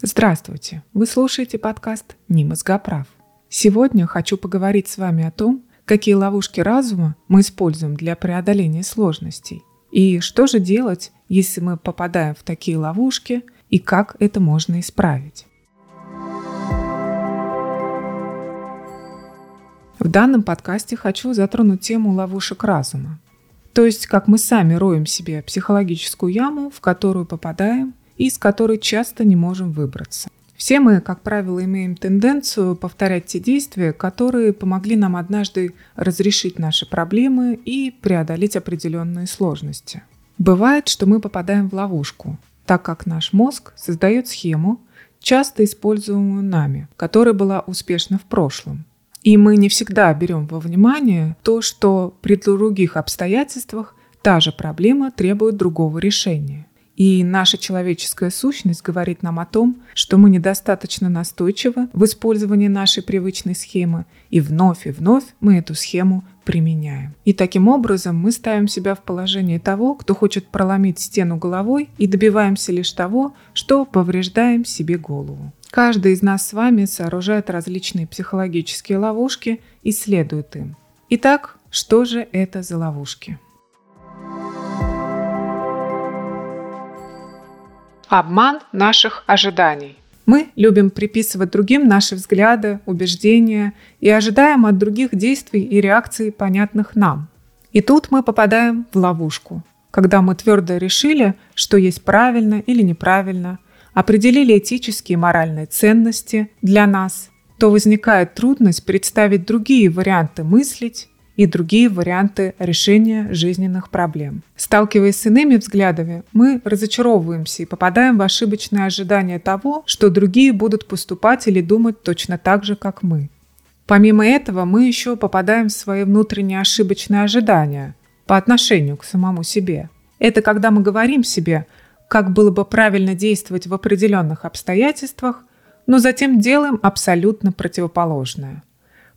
Здравствуйте! Вы слушаете подкаст «Не мозгоправ». Сегодня хочу поговорить с вами о том, какие ловушки разума мы используем для преодоления сложностей и что же делать, если мы попадаем в такие ловушки и как это можно исправить. В данном подкасте хочу затронуть тему ловушек разума. То есть, как мы сами роем себе психологическую яму, в которую попадаем из которой часто не можем выбраться. Все мы, как правило, имеем тенденцию повторять те действия, которые помогли нам однажды разрешить наши проблемы и преодолеть определенные сложности. Бывает, что мы попадаем в ловушку, так как наш мозг создает схему, часто используемую нами, которая была успешна в прошлом. И мы не всегда берем во внимание то, что при других обстоятельствах та же проблема требует другого решения. И наша человеческая сущность говорит нам о том, что мы недостаточно настойчивы в использовании нашей привычной схемы, и вновь и вновь мы эту схему применяем. И таким образом мы ставим себя в положение того, кто хочет проломить стену головой, и добиваемся лишь того, что повреждаем себе голову. Каждый из нас с вами сооружает различные психологические ловушки и следует им. Итак, что же это за ловушки? Обман наших ожиданий. Мы любим приписывать другим наши взгляды, убеждения и ожидаем от других действий и реакций, понятных нам. И тут мы попадаем в ловушку, когда мы твердо решили, что есть правильно или неправильно, определили этические и моральные ценности для нас, то возникает трудность представить другие варианты мыслить, и другие варианты решения жизненных проблем. Сталкиваясь с иными взглядами, мы разочаровываемся и попадаем в ошибочное ожидание того, что другие будут поступать или думать точно так же, как мы. Помимо этого, мы еще попадаем в свои внутренние ошибочные ожидания по отношению к самому себе. Это когда мы говорим себе, как было бы правильно действовать в определенных обстоятельствах, но затем делаем абсолютно противоположное.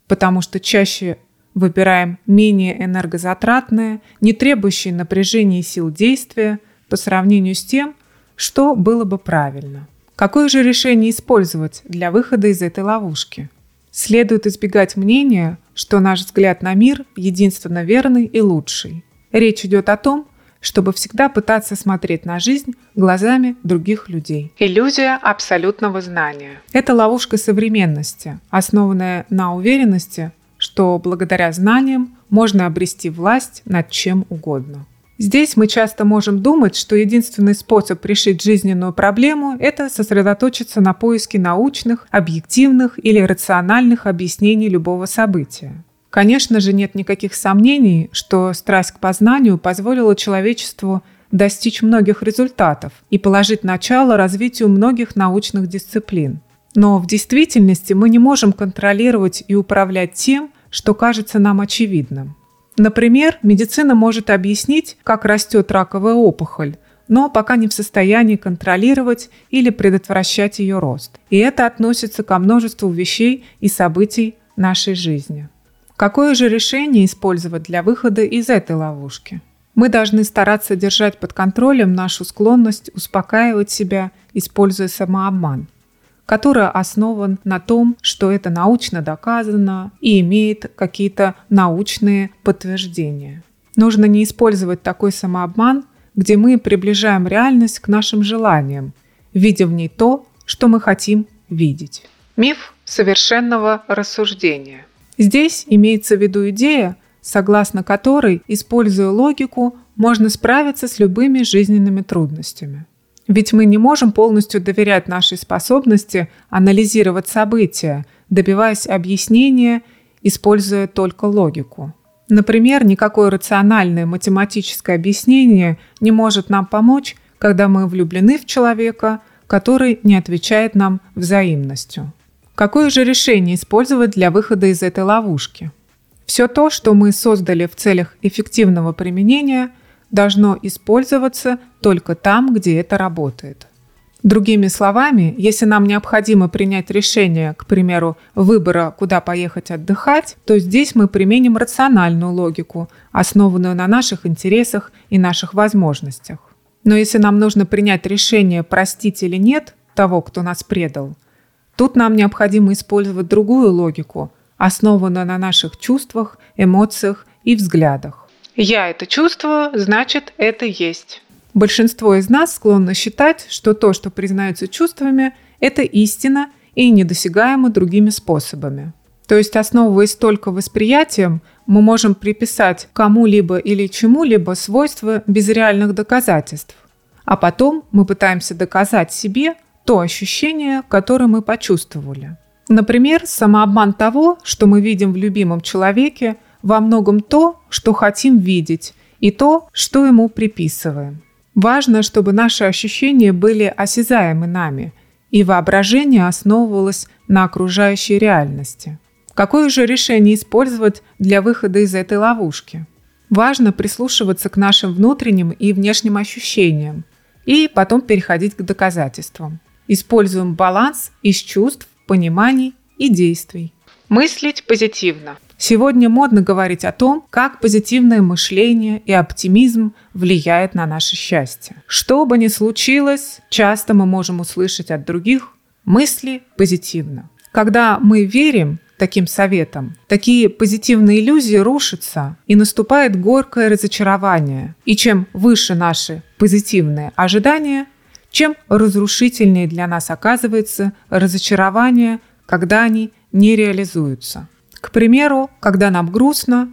Потому что чаще Выбираем менее энергозатратное, не требующее напряжения сил действия по сравнению с тем, что было бы правильно. Какое же решение использовать для выхода из этой ловушки? Следует избегать мнения, что наш взгляд на мир единственно верный и лучший. Речь идет о том, чтобы всегда пытаться смотреть на жизнь глазами других людей. Иллюзия абсолютного знания. Это ловушка современности, основанная на уверенности, что благодаря знаниям можно обрести власть над чем угодно. Здесь мы часто можем думать, что единственный способ решить жизненную проблему – это сосредоточиться на поиске научных, объективных или рациональных объяснений любого события. Конечно же, нет никаких сомнений, что страсть к познанию позволила человечеству достичь многих результатов и положить начало развитию многих научных дисциплин. Но в действительности мы не можем контролировать и управлять тем, что кажется нам очевидным. Например, медицина может объяснить, как растет раковая опухоль, но пока не в состоянии контролировать или предотвращать ее рост. И это относится ко множеству вещей и событий нашей жизни. Какое же решение использовать для выхода из этой ловушки? Мы должны стараться держать под контролем нашу склонность успокаивать себя, используя самообман – который основан на том, что это научно доказано и имеет какие-то научные подтверждения. Нужно не использовать такой самообман, где мы приближаем реальность к нашим желаниям, видя в ней то, что мы хотим видеть. Миф совершенного рассуждения. Здесь имеется в виду идея, согласно которой, используя логику, можно справиться с любыми жизненными трудностями. Ведь мы не можем полностью доверять нашей способности анализировать события, добиваясь объяснения, используя только логику. Например, никакое рациональное математическое объяснение не может нам помочь, когда мы влюблены в человека, который не отвечает нам взаимностью. Какое же решение использовать для выхода из этой ловушки? Все то, что мы создали в целях эффективного применения – должно использоваться только там, где это работает. Другими словами, если нам необходимо принять решение, к примеру, выбора, куда поехать отдыхать, то здесь мы применим рациональную логику, основанную на наших интересах и наших возможностях. Но если нам нужно принять решение, простить или нет, того, кто нас предал. Тут нам необходимо использовать другую логику, основанную на наших чувствах, эмоциях и взглядах. Я это чувствую, значит, это есть. Большинство из нас склонно считать, что то, что признается чувствами, это истина и недосягаемо другими способами. То есть, основываясь только восприятием, мы можем приписать кому-либо или чему-либо свойства без реальных доказательств. А потом мы пытаемся доказать себе то ощущение, которое мы почувствовали. Например, самообман того, что мы видим в любимом человеке, во многом то, что хотим видеть, и то, что ему приписываем. Важно, чтобы наши ощущения были осязаемы нами, и воображение основывалось на окружающей реальности. Какое же решение использовать для выхода из этой ловушки? Важно прислушиваться к нашим внутренним и внешним ощущениям и потом переходить к доказательствам. Используем баланс из чувств, пониманий и действий. Мыслить позитивно. Сегодня модно говорить о том, как позитивное мышление и оптимизм влияет на наше счастье. Что бы ни случилось, часто мы можем услышать от других мысли позитивно. Когда мы верим таким советам, такие позитивные иллюзии рушатся и наступает горькое разочарование. И чем выше наши позитивные ожидания, чем разрушительнее для нас оказывается разочарование, когда они не реализуются. К примеру, когда нам грустно,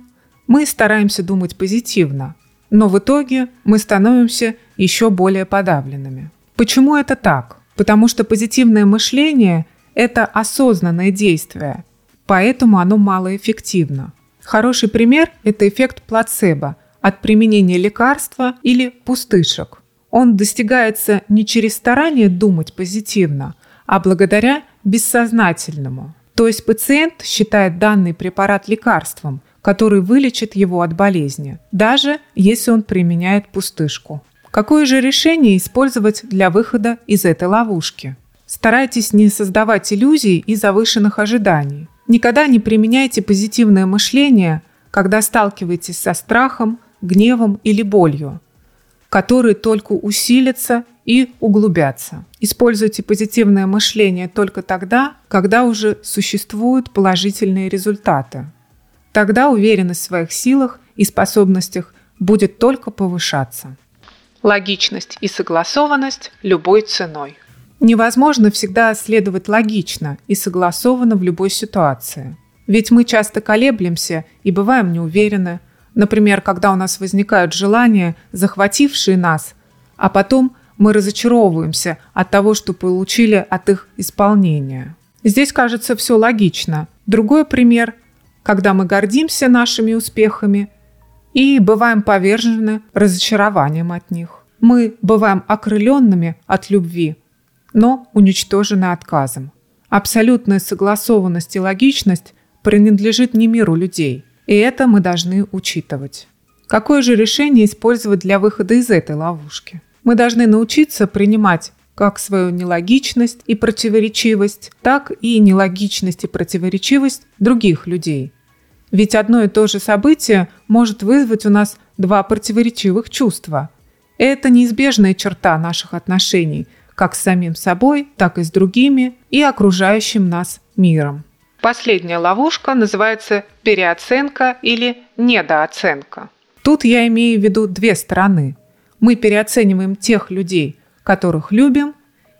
мы стараемся думать позитивно, но в итоге мы становимся еще более подавленными. Почему это так? Потому что позитивное мышление – это осознанное действие, поэтому оно малоэффективно. Хороший пример – это эффект плацебо от применения лекарства или пустышек. Он достигается не через старание думать позитивно, а благодаря бессознательному, то есть пациент считает данный препарат лекарством, который вылечит его от болезни, даже если он применяет пустышку. Какое же решение использовать для выхода из этой ловушки? Старайтесь не создавать иллюзий и завышенных ожиданий. Никогда не применяйте позитивное мышление, когда сталкиваетесь со страхом, гневом или болью, которые только усилятся и углубятся. Используйте позитивное мышление только тогда, когда уже существуют положительные результаты. Тогда уверенность в своих силах и способностях будет только повышаться. Логичность и согласованность любой ценой. Невозможно всегда следовать логично и согласованно в любой ситуации. Ведь мы часто колеблемся и бываем неуверены. Например, когда у нас возникают желания, захватившие нас, а потом – мы разочаровываемся от того, что получили от их исполнения. Здесь кажется все логично. Другой пример, когда мы гордимся нашими успехами и бываем повержены разочарованием от них. Мы бываем окрыленными от любви, но уничтожены отказом. Абсолютная согласованность и логичность принадлежит не миру людей, и это мы должны учитывать. Какое же решение использовать для выхода из этой ловушки? Мы должны научиться принимать как свою нелогичность и противоречивость, так и нелогичность и противоречивость других людей. Ведь одно и то же событие может вызвать у нас два противоречивых чувства. Это неизбежная черта наших отношений, как с самим собой, так и с другими и окружающим нас миром. Последняя ловушка называется переоценка или недооценка. Тут я имею в виду две стороны – мы переоцениваем тех людей, которых любим,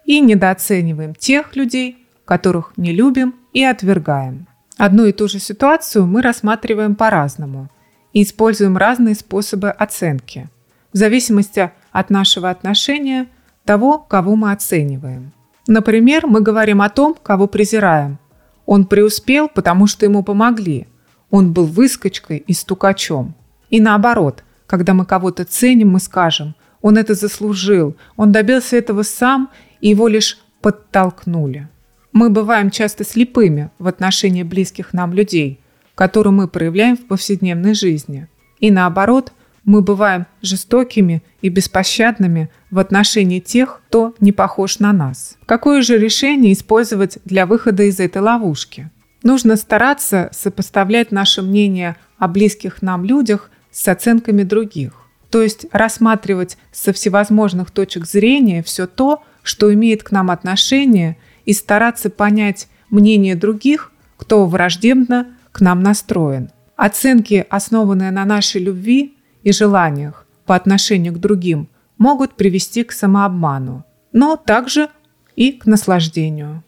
и недооцениваем тех людей, которых не любим и отвергаем. Одну и ту же ситуацию мы рассматриваем по-разному и используем разные способы оценки, в зависимости от нашего отношения того, кого мы оцениваем. Например, мы говорим о том, кого презираем. Он преуспел, потому что ему помогли. Он был выскочкой и стукачом. И наоборот – когда мы кого-то ценим, мы скажем, он это заслужил, он добился этого сам, и его лишь подтолкнули. Мы бываем часто слепыми в отношении близких нам людей, которые мы проявляем в повседневной жизни. И наоборот, мы бываем жестокими и беспощадными в отношении тех, кто не похож на нас. Какое же решение использовать для выхода из этой ловушки? Нужно стараться сопоставлять наше мнение о близких нам людях с оценками других. То есть рассматривать со всевозможных точек зрения все то, что имеет к нам отношение, и стараться понять мнение других, кто враждебно к нам настроен. Оценки, основанные на нашей любви и желаниях по отношению к другим, могут привести к самообману, но также и к наслаждению.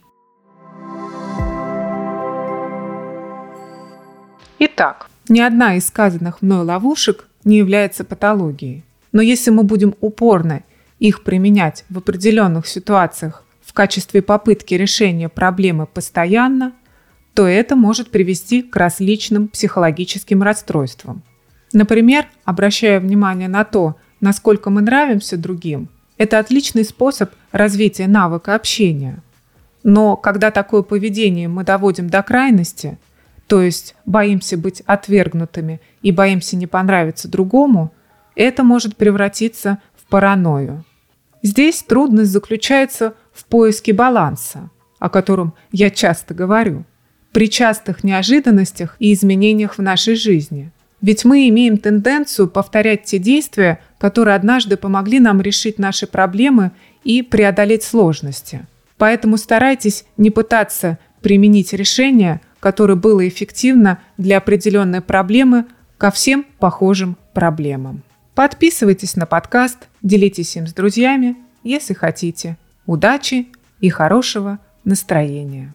Итак, ни одна из сказанных мной ловушек не является патологией. Но если мы будем упорно их применять в определенных ситуациях в качестве попытки решения проблемы постоянно, то это может привести к различным психологическим расстройствам. Например, обращая внимание на то, насколько мы нравимся другим, это отличный способ развития навыка общения. Но когда такое поведение мы доводим до крайности, то есть боимся быть отвергнутыми и боимся не понравиться другому, это может превратиться в паранойю. Здесь трудность заключается в поиске баланса, о котором я часто говорю, при частых неожиданностях и изменениях в нашей жизни. Ведь мы имеем тенденцию повторять те действия, которые однажды помогли нам решить наши проблемы и преодолеть сложности. Поэтому старайтесь не пытаться применить решение, которое было эффективно для определенной проблемы ко всем похожим проблемам. Подписывайтесь на подкаст, делитесь им с друзьями, если хотите. Удачи и хорошего настроения!